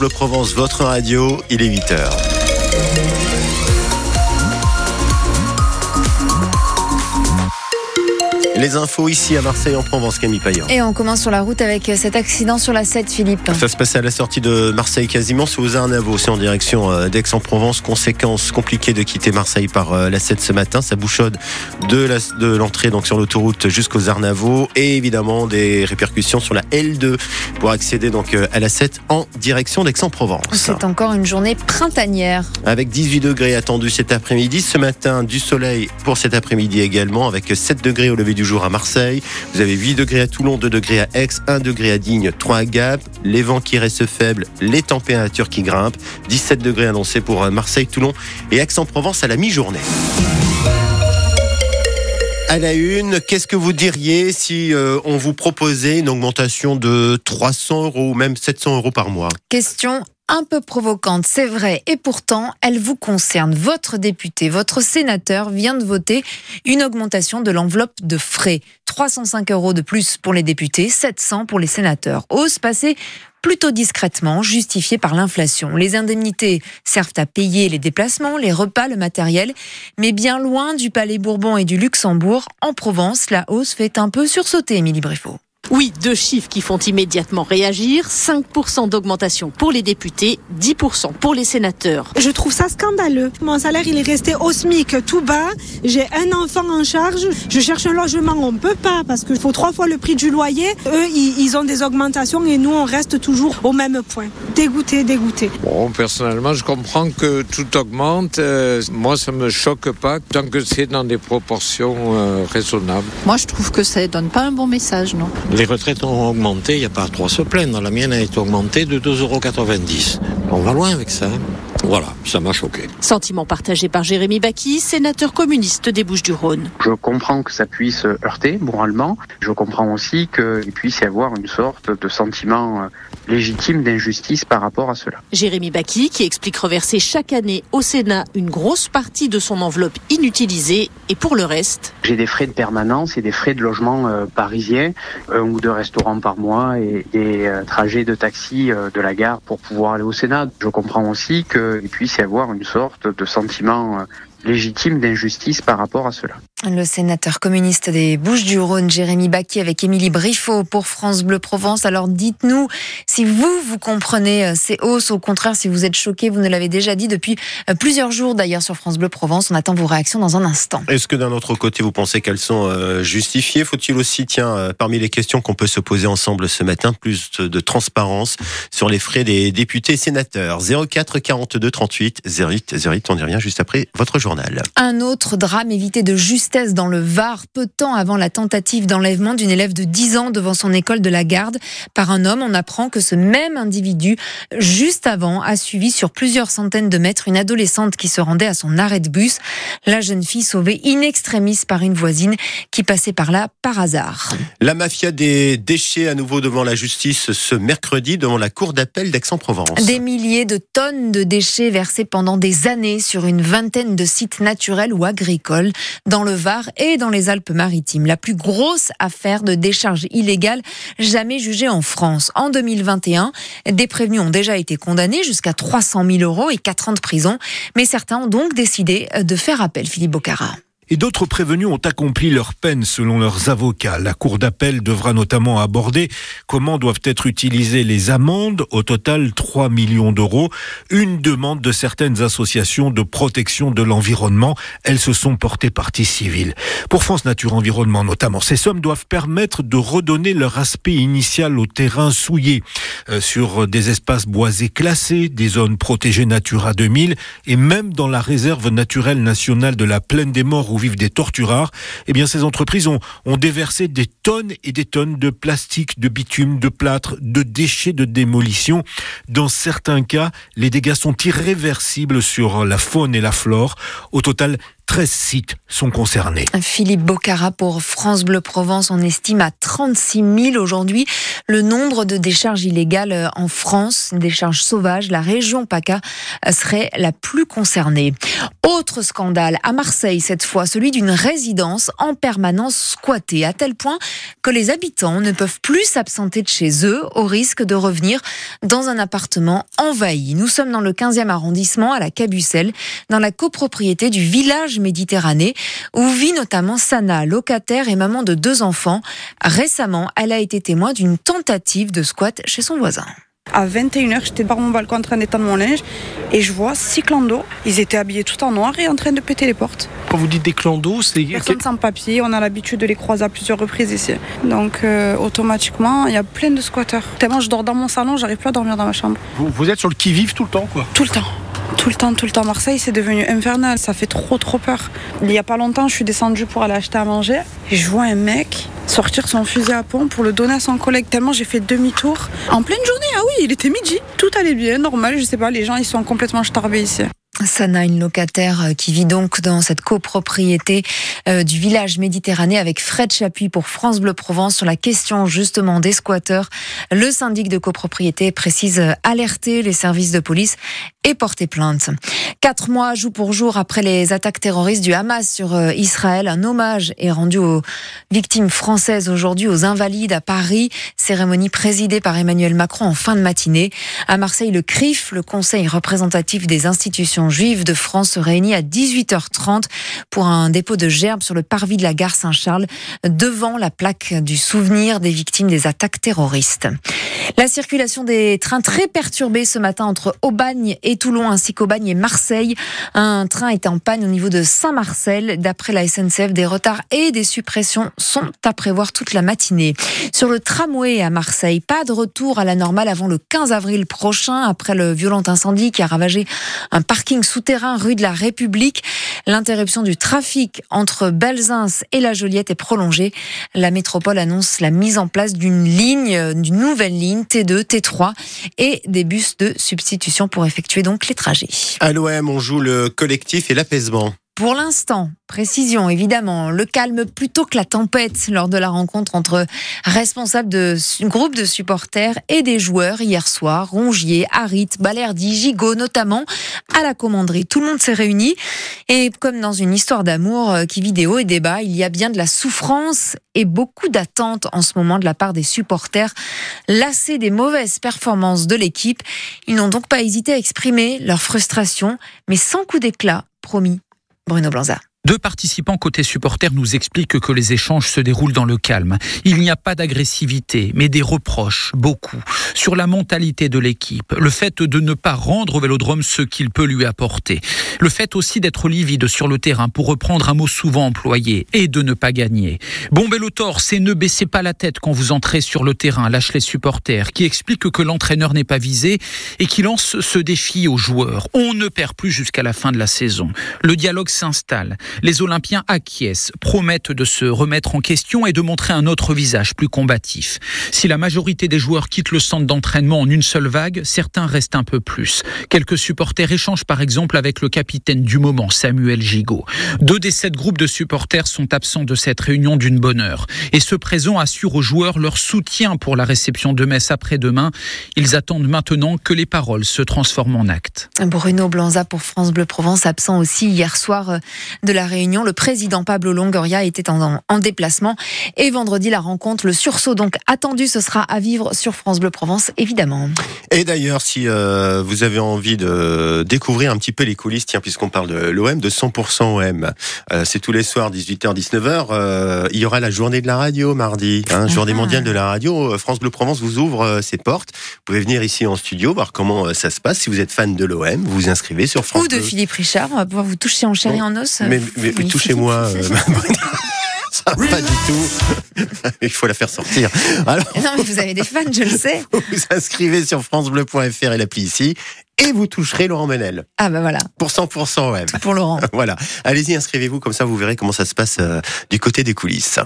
Le Provence, votre radio, il est 8h. Les infos ici à Marseille en Provence, Camille Payan. Et on commence sur la route avec cet accident sur la 7, Philippe. Ça se passait à la sortie de Marseille quasiment, aux Arnavaux, c'est en direction euh, d'Aix-en-Provence. Conséquence compliquée de quitter Marseille par euh, la 7 ce matin. Ça bouchonne de l'entrée donc sur l'autoroute jusqu'aux Arnavaux et évidemment des répercussions sur la L2 pour accéder donc euh, à la 7 en direction d'Aix-en-Provence. C'est encore une journée printanière. Avec 18 degrés attendus cet après-midi. Ce matin, du soleil pour cet après-midi également, avec 7 degrés au lever du jour à Marseille. Vous avez 8 degrés à Toulon, 2 degrés à Aix, 1 degré à Digne, 3 à Gap. Les vents qui restent faibles, les températures qui grimpent. 17 degrés annoncés pour euh, Marseille, Toulon et Aix-en-Provence à la mi-journée. À la une, qu'est-ce que vous diriez si euh, on vous proposait une augmentation de 300 euros ou même 700 euros par mois? Question un peu provocante, c'est vrai, et pourtant, elle vous concerne. Votre député, votre sénateur vient de voter une augmentation de l'enveloppe de frais. 305 euros de plus pour les députés, 700 pour les sénateurs. Hausse passée plutôt discrètement, justifiée par l'inflation. Les indemnités servent à payer les déplacements, les repas, le matériel, mais bien loin du Palais Bourbon et du Luxembourg, en Provence, la hausse fait un peu sursauter, Émilie Briffaut. Oui, deux chiffres qui font immédiatement réagir. 5% d'augmentation pour les députés, 10% pour les sénateurs. Je trouve ça scandaleux. Mon salaire, il est resté au SMIC tout bas. J'ai un enfant en charge. Je cherche un logement, on ne peut pas parce qu'il faut trois fois le prix du loyer. Eux, ils ont des augmentations et nous, on reste toujours au même point. Dégoûté, dégoûté. Bon, personnellement, je comprends que tout augmente. Euh, moi, ça me choque pas tant que c'est dans des proportions euh, raisonnables. Moi, je trouve que ça donne pas un bon message, non? Les retraites ont augmenté, il n'y a pas trop à se plaindre. La mienne a été augmentée de 2,90 euros. On va loin avec ça. Hein. Voilà, ça m'a choqué. Sentiment partagé par Jérémy Baki, sénateur communiste des Bouches-du-Rhône. Je comprends que ça puisse heurter moralement. Je comprends aussi qu'il puisse y avoir une sorte de sentiment euh, légitime d'injustice par rapport à cela. Jérémy Baki qui explique reverser chaque année au Sénat une grosse partie de son enveloppe inutilisée et pour le reste? J'ai des frais de permanence et des frais de logement euh, parisiens, un ou deux restaurants par mois et des euh, trajets de taxi de la gare pour pouvoir aller au Sénat. Je comprends aussi que il puisse y avoir une sorte de sentiment euh, légitime d'injustice par rapport à cela. Le sénateur communiste des Bouches-du-Rhône, Jérémy Baquet, avec Émilie Briffaut pour France Bleu Provence. Alors dites-nous si vous, vous comprenez euh, ces hausses, au contraire, si vous êtes choqué, vous ne l'avez déjà dit depuis euh, plusieurs jours d'ailleurs sur France Bleu Provence. On attend vos réactions dans un instant. Est-ce que d'un autre côté, vous pensez qu'elles sont euh, justifiées? Faut-il aussi, tiens, parmi les questions qu'on peut se poser ensemble ce matin, plus de transparence sur les frais des députés et sénateurs 04 42 38 08 08, on dit rien juste après votre journal. Un autre drame évité de justice dans le Var, peu de temps avant la tentative d'enlèvement d'une élève de 10 ans devant son école de la garde par un homme. On apprend que ce même individu, juste avant, a suivi sur plusieurs centaines de mètres une adolescente qui se rendait à son arrêt de bus. La jeune fille sauvée in extremis par une voisine qui passait par là par hasard. La mafia des déchets à nouveau devant la justice ce mercredi devant la cour d'appel d'Aix-en-Provence. Des milliers de tonnes de déchets versés pendant des années sur une vingtaine de sites naturels ou agricoles dans le Var et dans les Alpes-Maritimes. La plus grosse affaire de décharge illégale jamais jugée en France. En 2021, des prévenus ont déjà été condamnés jusqu'à 300 000 euros et 4 ans de prison. Mais certains ont donc décidé de faire appel. Philippe Bocara et d'autres prévenus ont accompli leur peine selon leurs avocats. La Cour d'appel devra notamment aborder comment doivent être utilisées les amendes, au total 3 millions d'euros, une demande de certaines associations de protection de l'environnement. Elles se sont portées partie civile. Pour France Nature Environnement notamment, ces sommes doivent permettre de redonner leur aspect initial au terrain souillé, euh, sur des espaces boisés classés, des zones protégées Natura 2000 et même dans la réserve naturelle nationale de la Plaine des Morts vivent des torturards, eh bien ces entreprises ont déversé des tonnes et des tonnes de plastique, de bitume, de plâtre, de déchets de démolition. Dans certains cas, les dégâts sont irréversibles sur la faune et la flore. Au total, 13 sites sont concernés. Philippe Bocara pour France Bleu Provence, on estime à 36 000 aujourd'hui le nombre de décharges illégales en France, décharges sauvages. La région PACA serait la plus concernée. Autre scandale à Marseille cette fois, celui d'une résidence en permanence squattée, à tel point que les habitants ne peuvent plus s'absenter de chez eux au risque de revenir dans un appartement envahi. Nous sommes dans le 15e arrondissement à la Cabucelle, dans la copropriété du village méditerranéen, où vit notamment Sana, locataire et maman de deux enfants. Récemment, elle a été témoin d'une tentative de squat chez son voisin. À 21h, j'étais par mon balcon en train d'étendre mon linge et je vois six clans Ils étaient habillés tout en noir et en train de péter les portes. Quand vous dites des clans c'est... Personne sans papier, on a l'habitude de les croiser à plusieurs reprises ici. Donc euh, automatiquement, il y a plein de squatteurs. Tellement je dors dans mon salon, j'arrive plus à dormir dans ma chambre. Vous, vous êtes sur le qui-vive tout le temps quoi Tout le temps. Tout le temps, tout le temps. Marseille, c'est devenu infernal. Ça fait trop, trop peur. Il y a pas longtemps, je suis descendue pour aller acheter à manger et je vois un mec sortir son fusil à pompe pour le donner à son collègue. Tellement j'ai fait demi-tour. En pleine journée, ah oui, il était midi. Tout allait bien, normal. Je sais pas, les gens, ils sont complètement starbés ici. Sana, une locataire euh, qui vit donc dans cette copropriété euh, du village méditerranéen avec Fred Chapuis pour France Bleu Provence sur la question justement des squatteurs. Le syndic de copropriété précise euh, alerter les services de police et porter plainte. Quatre mois jour pour jour après les attaques terroristes du Hamas sur Israël, un hommage est rendu aux victimes françaises aujourd'hui, aux invalides à Paris. Cérémonie présidée par Emmanuel Macron en fin de matinée. À Marseille, le CRIF, le Conseil représentatif des institutions juive de France se réunit à 18h30 pour un dépôt de gerbes sur le parvis de la gare Saint-Charles devant la plaque du souvenir des victimes des attaques terroristes. La circulation des trains très perturbée ce matin entre Aubagne et Toulon ainsi qu'Aubagne et Marseille. Un train est en panne au niveau de Saint-Marcel. D'après la SNCF, des retards et des suppressions sont à prévoir toute la matinée. Sur le tramway à Marseille, pas de retour à la normale avant le 15 avril prochain après le violent incendie qui a ravagé un parking souterrain rue de la République. L'interruption du trafic entre Belzins et la Joliette est prolongée. La métropole annonce la mise en place d'une ligne, d'une nouvelle ligne T2, T3 et des bus de substitution pour effectuer donc les trajets. À l'OM, on joue le collectif et l'apaisement. Pour l'instant, précision évidemment, le calme plutôt que la tempête lors de la rencontre entre responsables de groupe de supporters et des joueurs hier soir. Rongier, Harit, Balerdi, Gigot notamment à la commanderie. Tout le monde s'est réuni et comme dans une histoire d'amour euh, qui vidéo et débat, il y a bien de la souffrance et beaucoup d'attentes en ce moment de la part des supporters lassés des mauvaises performances de l'équipe. Ils n'ont donc pas hésité à exprimer leur frustration, mais sans coup d'éclat, promis. Bruno Blanza. Deux participants côté supporters nous expliquent que les échanges se déroulent dans le calme. Il n'y a pas d'agressivité, mais des reproches, beaucoup, sur la mentalité de l'équipe, le fait de ne pas rendre au Vélodrome ce qu'il peut lui apporter, le fait aussi d'être livide sur le terrain, pour reprendre un mot souvent employé, et de ne pas gagner. Bon Belotor, c'est ne baissez pas la tête quand vous entrez sur le terrain, lâche les supporters, qui explique que l'entraîneur n'est pas visé et qui lance ce défi aux joueurs. On ne perd plus jusqu'à la fin de la saison. Le dialogue s'installe. Les Olympiens acquiescent, promettent de se remettre en question et de montrer un autre visage plus combatif. Si la majorité des joueurs quittent le centre d'entraînement en une seule vague, certains restent un peu plus. Quelques supporters échangent par exemple avec le capitaine du moment, Samuel Gigot. Deux des sept groupes de supporters sont absents de cette réunion d'une bonne heure. Et ce présent assure aux joueurs leur soutien pour la réception de Metz après-demain. Ils attendent maintenant que les paroles se transforment en actes. Bruno Blanza pour France Bleu Provence, absent aussi hier soir de la réunion. Le président Pablo Longoria était en, en, déplacement. Et vendredi, la rencontre, le sursaut donc attendu, ce sera à vivre sur France Bleu Provence, évidemment. Et d'ailleurs, si euh, vous avez envie de découvrir un petit peu les coulisses, tiens, puisqu'on parle de l'OM, de 100% OM, euh, c'est tous les soirs, 18h, 19h. Euh, il y aura la journée de la radio mardi, hein, journée ah. mondiale de la radio. France Bleu Provence vous ouvre ses portes. Vous pouvez venir ici en studio, voir comment ça se passe. Si vous êtes fan de l'OM, vous vous inscrivez sur France Ou de Philippe Richard, on va pouvoir vous toucher en chair et en os. Mais, mais, touchez-moi. Euh, ça pas du tout. Il faut la faire sortir. Alors, non, mais vous avez des fans, je le sais. Vous vous inscrivez sur francebleu.fr et l'appli ici et vous toucherez Laurent Menel. Ah ben voilà. Pour 100% Pour Laurent. voilà. Allez-y, inscrivez-vous, comme ça vous verrez comment ça se passe euh, du côté des coulisses.